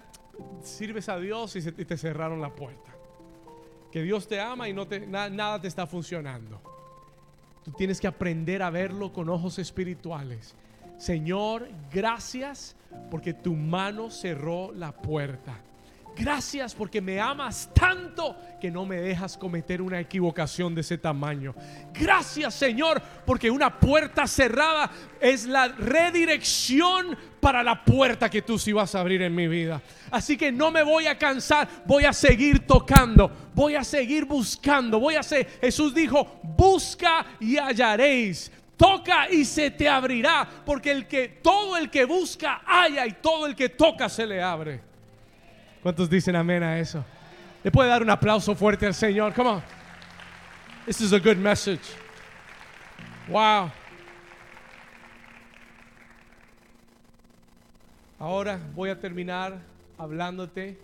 sirves a Dios y, te cerraron la puerta. Que Dios te ama y no te, nada te está funcionando. Tú tienes que aprender a verlo con ojos espirituales. Señor, gracias porque tu mano cerró la puerta. Gracias porque me amas tanto que no me dejas cometer una equivocación de ese tamaño. Gracias Señor porque una puerta cerrada es la redirección para la puerta que tú sí vas a abrir en mi vida. Así que no me voy a cansar, voy a seguir tocando, voy a seguir buscando, voy a hacer. Jesús dijo, busca y hallaréis. Toca y se te abrirá, porque el que todo el que busca halla y todo el que toca se le abre. ¿Cuántos dicen amén a eso? Le puede dar un aplauso fuerte al Señor. Come on. This is a good message. Wow. Ahora voy a terminar hablándote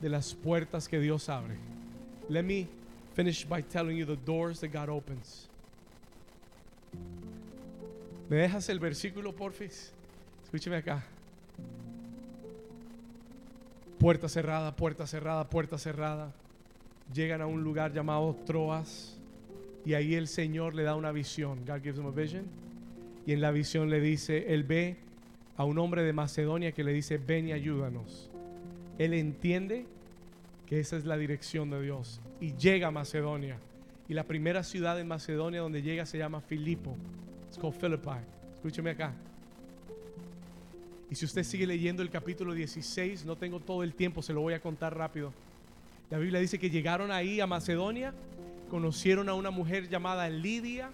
de las puertas que Dios abre. Let me finish by telling you the doors that God opens. ¿Me dejas el versículo, porfis? Escúcheme acá. Puerta cerrada, puerta cerrada, puerta cerrada. Llegan a un lugar llamado Troas y ahí el Señor le da una visión. God gives him a vision. Y en la visión le dice, él ve a un hombre de Macedonia que le dice, ven y ayúdanos. Él entiende que esa es la dirección de Dios y llega a Macedonia. Y la primera ciudad en Macedonia donde llega se llama Filipo. Es called Philippi. Escúcheme acá. Y si usted sigue leyendo el capítulo 16, no tengo todo el tiempo, se lo voy a contar rápido. La Biblia dice que llegaron ahí a Macedonia, conocieron a una mujer llamada Lidia,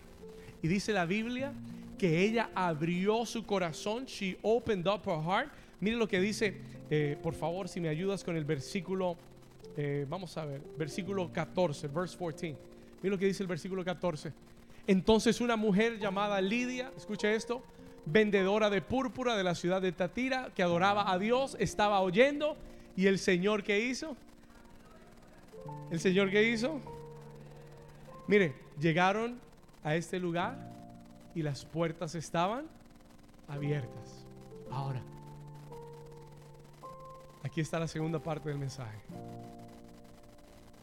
y dice la Biblia que ella abrió su corazón, she opened up her heart. Mire lo que dice, eh, por favor, si me ayudas con el versículo, eh, vamos a ver, versículo 14, verse 14. Mire lo que dice el versículo 14. Entonces una mujer llamada Lidia, escuche esto, vendedora de púrpura de la ciudad de Tatira, que adoraba a Dios, estaba oyendo. ¿Y el Señor qué hizo? ¿El Señor qué hizo? Mire, llegaron a este lugar y las puertas estaban abiertas. Ahora, aquí está la segunda parte del mensaje.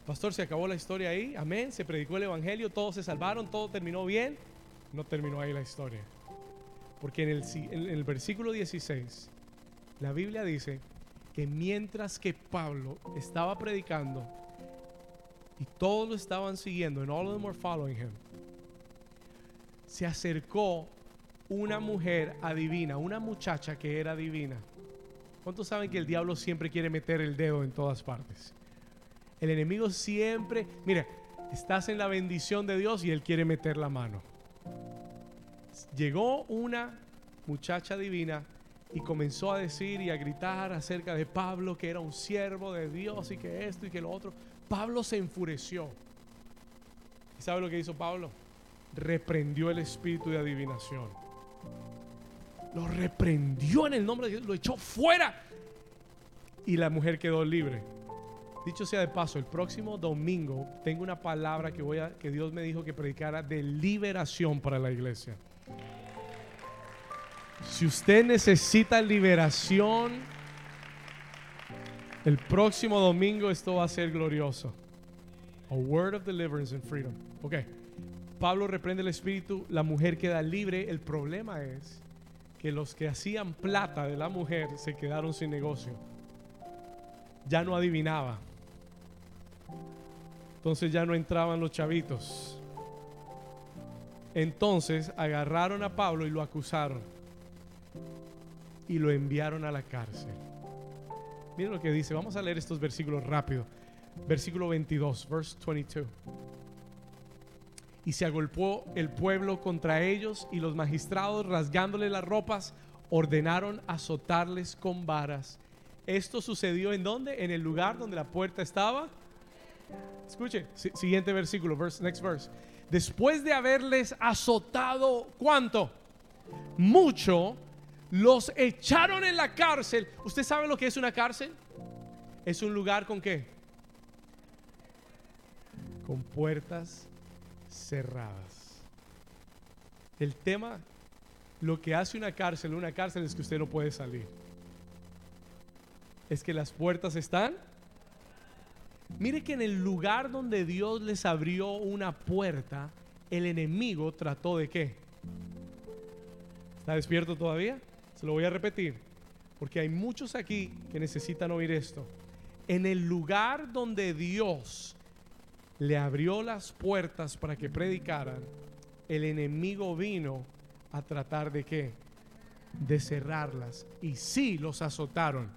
Pastor, se acabó la historia ahí, amén, se predicó el Evangelio, todos se salvaron, todo terminó bien. No terminó ahí la historia. Porque en el, versículo 16, la Biblia dice que mientras que Pablo estaba predicando y todos lo estaban siguiendo, and all of them were following him, se acercó una mujer adivina, una muchacha que era divina. ¿Cuántos saben que el diablo siempre quiere meter el dedo en todas partes? El enemigo siempre, mira, estás en la bendición de Dios y él quiere meter la mano llegó una muchacha divina y comenzó a decir y a gritar acerca de Pablo que era un siervo de Dios y que esto y que lo otro. Pablo se enfureció. ¿Y sabe lo que hizo Pablo? Reprendió el espíritu de adivinación. Lo reprendió en el nombre de Dios, lo echó fuera. Y la mujer quedó libre. Dicho sea de paso, el próximo domingo tengo una palabra que voy a que Dios me dijo que predicara de liberación para la iglesia. Si usted necesita liberación, el próximo domingo esto va a ser glorioso. A word of deliverance and freedom. Ok. Pablo reprende el espíritu, la mujer queda libre. El problema es que los que hacían plata de la mujer se quedaron sin negocio. Ya no adivinaba. Entonces ya no entraban los chavitos. Entonces agarraron a Pablo y lo acusaron y lo enviaron a la cárcel. Miren lo que dice, vamos a leer estos versículos rápido. Versículo 22, verse 22. Y se agolpó el pueblo contra ellos y los magistrados, rasgándole las ropas, ordenaron azotarles con varas. Esto sucedió en donde? En el lugar donde la puerta estaba. Escuche, siguiente versículo, verse, next verse. Después de haberles azotado, ¿cuánto? Mucho los echaron en la cárcel. ¿Usted sabe lo que es una cárcel? Es un lugar con qué? Con puertas cerradas. El tema, lo que hace una cárcel, una cárcel es que usted no puede salir. Es que las puertas están. Mire que en el lugar donde Dios les abrió una puerta, el enemigo trató de qué? ¿Está despierto todavía? Lo voy a repetir, porque hay muchos aquí que necesitan oír esto. En el lugar donde Dios le abrió las puertas para que predicaran, el enemigo vino a tratar de qué? De cerrarlas. Y sí los azotaron.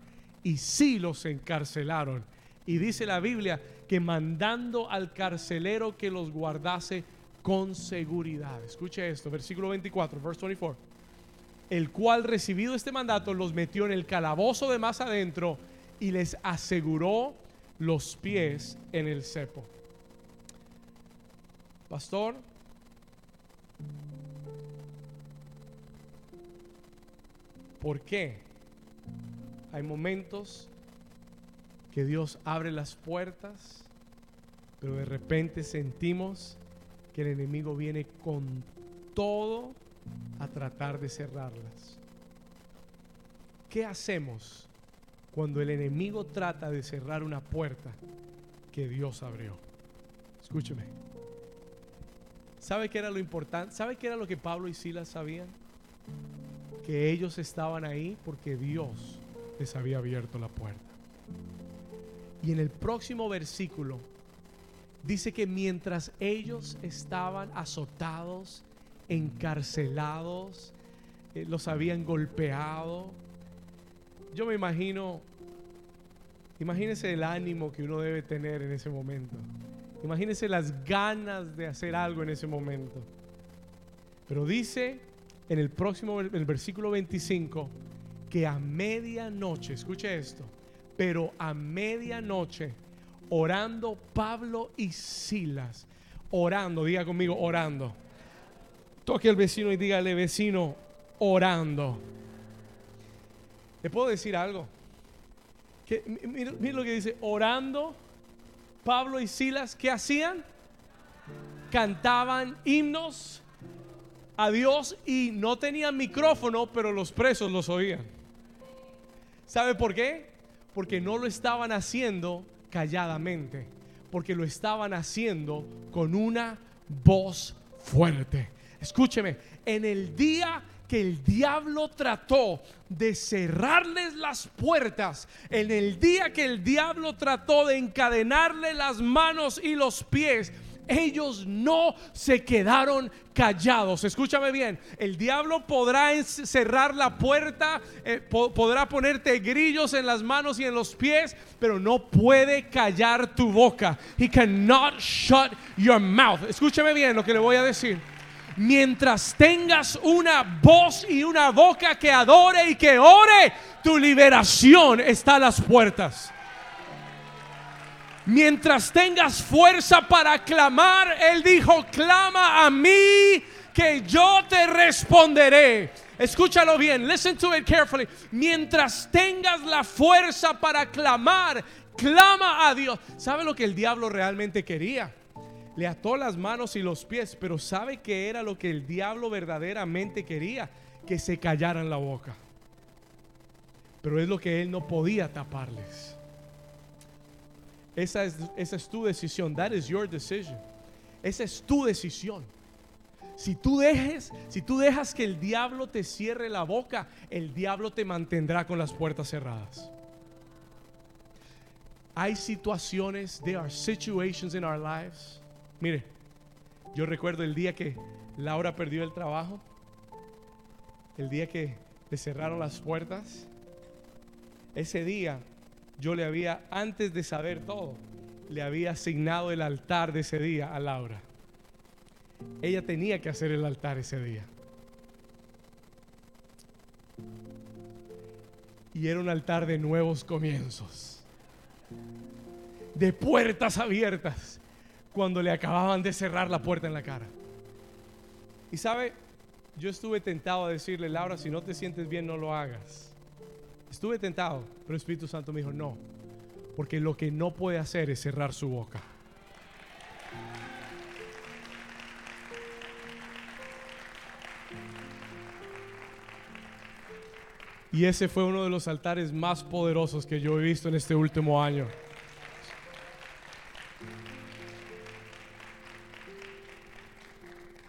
Y sí los encarcelaron. Y dice la Biblia que mandando al carcelero que los guardase con seguridad. Escuche esto, versículo 24, verse 24 el cual recibido este mandato los metió en el calabozo de más adentro y les aseguró los pies en el cepo. Pastor, ¿por qué hay momentos que Dios abre las puertas, pero de repente sentimos que el enemigo viene con todo tratar de cerrarlas. ¿Qué hacemos cuando el enemigo trata de cerrar una puerta que Dios abrió? Escúcheme. ¿Sabe qué era lo importante? ¿Sabe qué era lo que Pablo y Silas sabían? Que ellos estaban ahí porque Dios les había abierto la puerta. Y en el próximo versículo dice que mientras ellos estaban azotados, encarcelados, eh, los habían golpeado, yo me imagino, imagínese el ánimo que uno debe tener en ese momento. Imagínese las ganas de hacer algo en ese momento. Pero dice en el próximo, el versículo 25, que a medianoche, escuche esto, pero a medianoche, orando Pablo y Silas, orando, diga conmigo, orando. Toque al vecino y dígale, vecino, orando. ¿Le puedo decir algo? Que, mira, lo que dice, orando, Pablo y Silas, ¿qué hacían? Cantaban himnos a Dios y no tenían micrófono, pero los presos los oían. ¿Sabe por qué? Porque no lo estaban haciendo calladamente, porque lo estaban haciendo con una voz fuerte. Escúcheme, en el día que el diablo trató de cerrarles las puertas, en el día que el diablo trató de encadenarle las manos y los pies, ellos no se quedaron callados. Escúchame bien, el diablo podrá cerrar la puerta, eh, podrá ponerte grillos en las manos y en los pies, pero no puede callar tu boca. He cannot shut your mouth. Escúchame bien lo que le voy a decir. Mientras tengas una voz y una boca que adore y que ore, tu liberación está a las puertas. Mientras tengas fuerza para clamar, Él dijo, clama a mí que yo te responderé. Escúchalo bien, listen to it carefully. Mientras tengas la fuerza para clamar, clama a Dios. ¿Sabe lo que el diablo realmente quería? Le ató las manos y los pies, pero ¿sabe qué era lo que el diablo verdaderamente quería? Que se callaran la boca. Pero es lo que él no podía taparles. Esa es, esa es tu decisión. That is your decision. Esa es tu decisión. Si tú dejes, si tú dejas que el diablo te cierre la boca, el diablo te mantendrá con las puertas cerradas. Hay situaciones, there are situations in our lives. Mire, yo recuerdo el día que Laura perdió el trabajo, el día que le cerraron las puertas. Ese día yo le había, antes de saber todo, le había asignado el altar de ese día a Laura. Ella tenía que hacer el altar ese día. Y era un altar de nuevos comienzos, de puertas abiertas, cuando le acababan de cerrar la puerta en la cara. Y sabe, yo estuve tentado a decirle, Laura, si no te sientes bien, no lo hagas. Estuve tentado, pero el Espíritu Santo me dijo, no, porque lo que no puede hacer es cerrar su boca. Y ese fue uno de los altares más poderosos que yo he visto en este último año.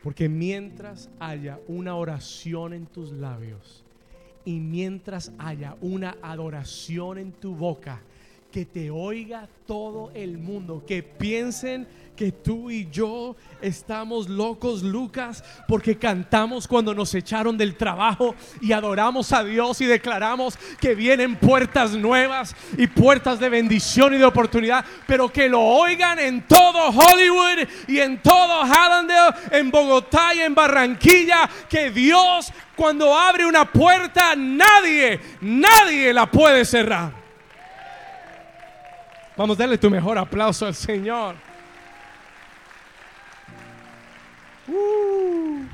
Porque mientras haya una oración en tus labios, y mientras haya una adoración en tu boca, que te oiga todo el mundo, que piensen que tú y yo estamos locos, Lucas, porque cantamos cuando nos echaron del trabajo y adoramos a Dios y declaramos que vienen puertas nuevas y puertas de bendición y de oportunidad, pero que lo oigan en todo Hollywood y en todo Hallandale, en Bogotá y en Barranquilla, que Dios cuando abre una puerta, nadie, nadie la puede cerrar. Vamos a darle tu mejor aplauso al Señor. Uh.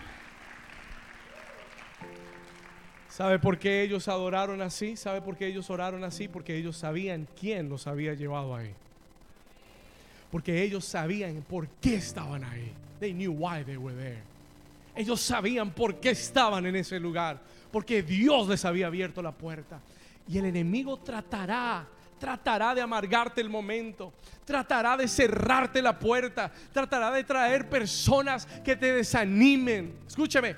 ¿Sabe por qué ellos adoraron así? ¿Sabe por qué ellos oraron así? Porque ellos sabían quién los había llevado ahí. Porque ellos sabían por qué estaban ahí. They knew why they were there. Ellos sabían por qué estaban en ese lugar. Porque Dios les había abierto la puerta. Y el enemigo tratará tratará de amargarte el momento, tratará de cerrarte la puerta, tratará de traer personas que te desanimen. Escúchame,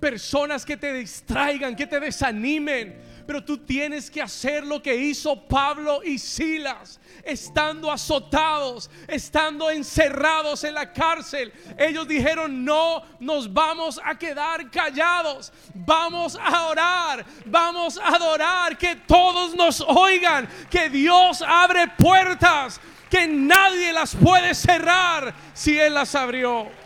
personas que te distraigan, que te desanimen. Pero tú tienes que hacer lo que hizo Pablo y Silas, estando azotados, estando encerrados en la cárcel. Ellos dijeron, no nos vamos a quedar callados, vamos a orar, vamos a adorar, que todos nos oigan, que Dios abre puertas, que nadie las puede cerrar si Él las abrió.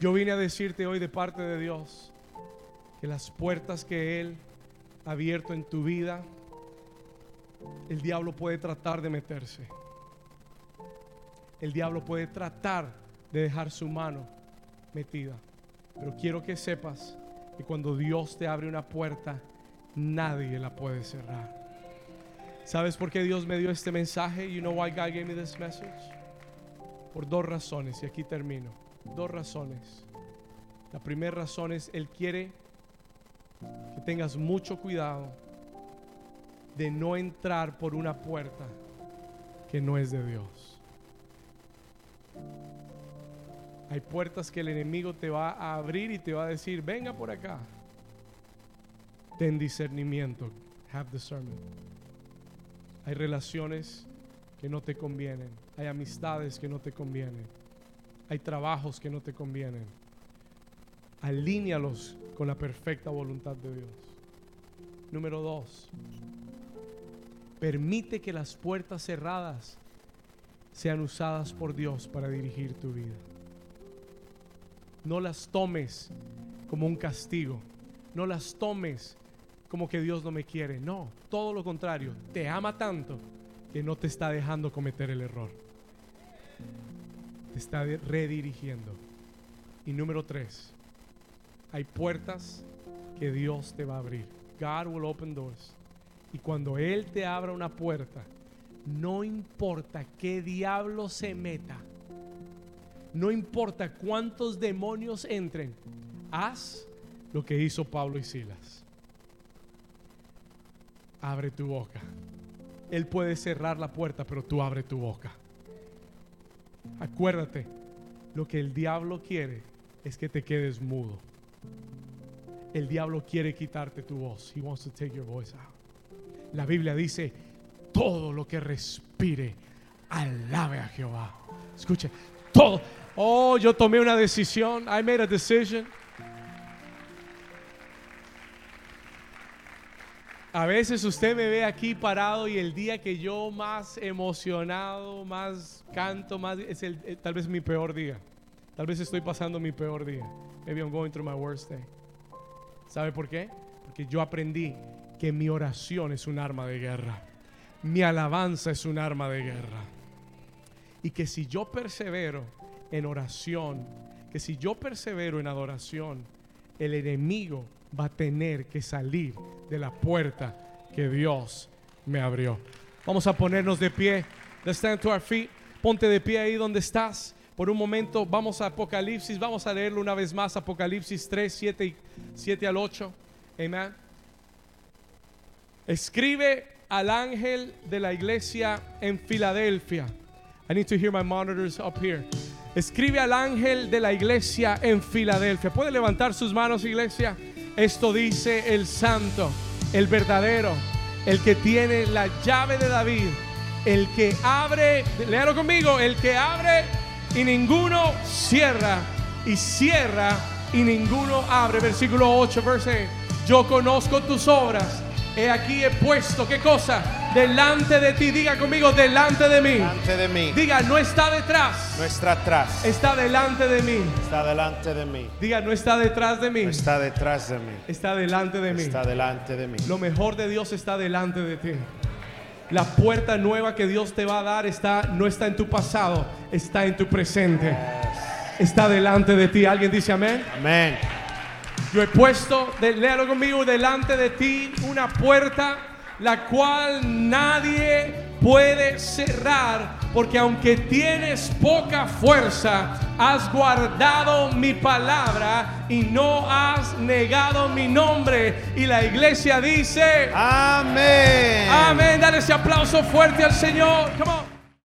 Yo vine a decirte hoy de parte de Dios que las puertas que Él ha abierto en tu vida, el diablo puede tratar de meterse. El diablo puede tratar de dejar su mano metida. Pero quiero que sepas que cuando Dios te abre una puerta, nadie la puede cerrar. ¿Sabes por qué Dios me dio este mensaje? You know why God gave me this message? Por dos razones y aquí termino. Dos razones. La primera razón es, Él quiere que tengas mucho cuidado de no entrar por una puerta que no es de Dios. Hay puertas que el enemigo te va a abrir y te va a decir, venga por acá. Ten discernimiento. Have discernment. Hay relaciones que no te convienen. Hay amistades que no te convienen. Hay trabajos que no te convienen. Alínealos con la perfecta voluntad de Dios. Número dos, permite que las puertas cerradas sean usadas por Dios para dirigir tu vida. No las tomes como un castigo. No las tomes como que Dios no me quiere. No, todo lo contrario. Te ama tanto que no te está dejando cometer el error te está redirigiendo. Y número tres, hay puertas que Dios te va a abrir. God will open doors. Y cuando Él te abra una puerta, no importa qué diablo se meta, no importa cuántos demonios entren, haz lo que hizo Pablo y Silas. Abre tu boca. Él puede cerrar la puerta, pero tú abre tu boca. Acuérdate, lo que el diablo quiere es que te quedes mudo. El diablo quiere quitarte tu voz. He wants to take your voice out. La Biblia dice, todo lo que respire, alabe a Jehová. Escuche, todo. Oh, yo tomé una decisión. I made a decision. A veces usted me ve aquí parado y el día que yo más emocionado, más canto, más es el, eh, tal vez mi peor día. Tal vez estoy pasando mi peor día. Maybe I'm going through my worst day. ¿Sabe por qué? Porque yo aprendí que mi oración es un arma de guerra. Mi alabanza es un arma de guerra. Y que si yo persevero en oración, que si yo persevero en adoración, el enemigo va a tener que salir de la puerta que Dios me abrió. Vamos a ponernos de pie. Let's stand to our feet. Ponte de pie ahí donde estás. Por un momento vamos a Apocalipsis. Vamos a leerlo una vez más. Apocalipsis 3, 7, 7 al 8. Amén. Escribe al ángel de la iglesia en Filadelfia. I need to hear my monitors up here. Escribe al ángel de la iglesia en Filadelfia. ¿Puede levantar sus manos, iglesia? Esto dice el santo, el verdadero, el que tiene la llave de David, el que abre, léalo conmigo, el que abre y ninguno cierra, y cierra y ninguno abre. Versículo 8, verse. Yo conozco tus obras He aquí he puesto, ¿qué cosa? Delante de ti, diga conmigo, delante de mí. Delante de mí. Diga, no está detrás. No está atrás. Está delante de mí. Está delante de mí. Diga, no está detrás de mí. No está detrás de mí. Está delante de mí. Está delante de mí. Lo mejor de Dios está delante de ti. La puerta nueva que Dios te va a dar está no está en tu pasado, está en tu presente. Está delante de ti. ¿Alguien dice amén? Amén. Yo he puesto, léalo conmigo, delante de ti una puerta la cual nadie puede cerrar, porque aunque tienes poca fuerza, has guardado mi palabra y no has negado mi nombre. Y la iglesia dice, amén. Amén. Dale ese aplauso fuerte al Señor. Come on.